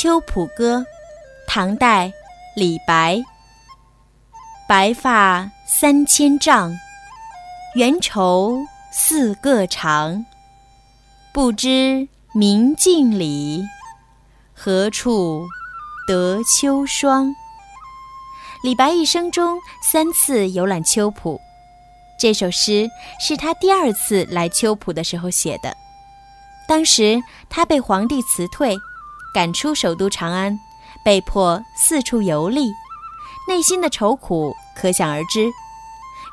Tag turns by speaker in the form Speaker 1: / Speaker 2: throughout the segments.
Speaker 1: 秋浦歌，唐代，李白。白发三千丈，缘愁似个长。不知明镜里，何处得秋霜？李白一生中三次游览秋浦，这首诗是他第二次来秋浦的时候写的。当时他被皇帝辞退。赶出首都长安，被迫四处游历，内心的愁苦可想而知。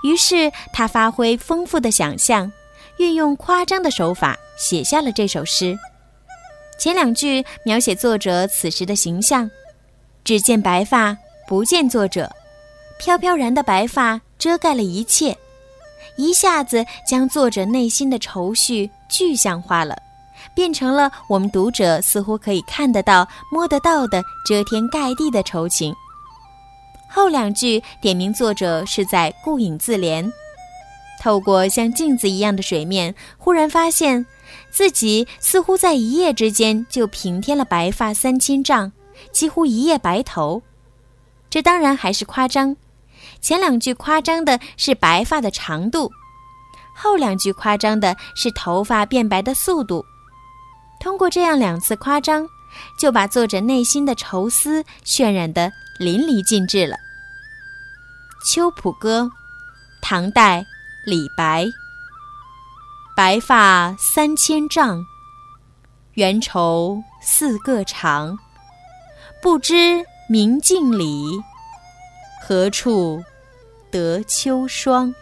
Speaker 1: 于是他发挥丰富的想象，运用夸张的手法写下了这首诗。前两句描写作者此时的形象，只见白发，不见作者，飘飘然的白发遮盖了一切，一下子将作者内心的愁绪具象化了。变成了我们读者似乎可以看得到、摸得到的遮天盖地的愁情。后两句点明作者是在顾影自怜，透过像镜子一样的水面，忽然发现自己似乎在一夜之间就平添了白发三千丈，几乎一夜白头。这当然还是夸张，前两句夸张的是白发的长度，后两句夸张的是头发变白的速度。通过这样两次夸张，就把作者内心的愁思渲染得淋漓尽致了。《秋浦歌》，唐代，李白。白发三千丈，缘愁似个长。不知明镜里，何处得秋霜？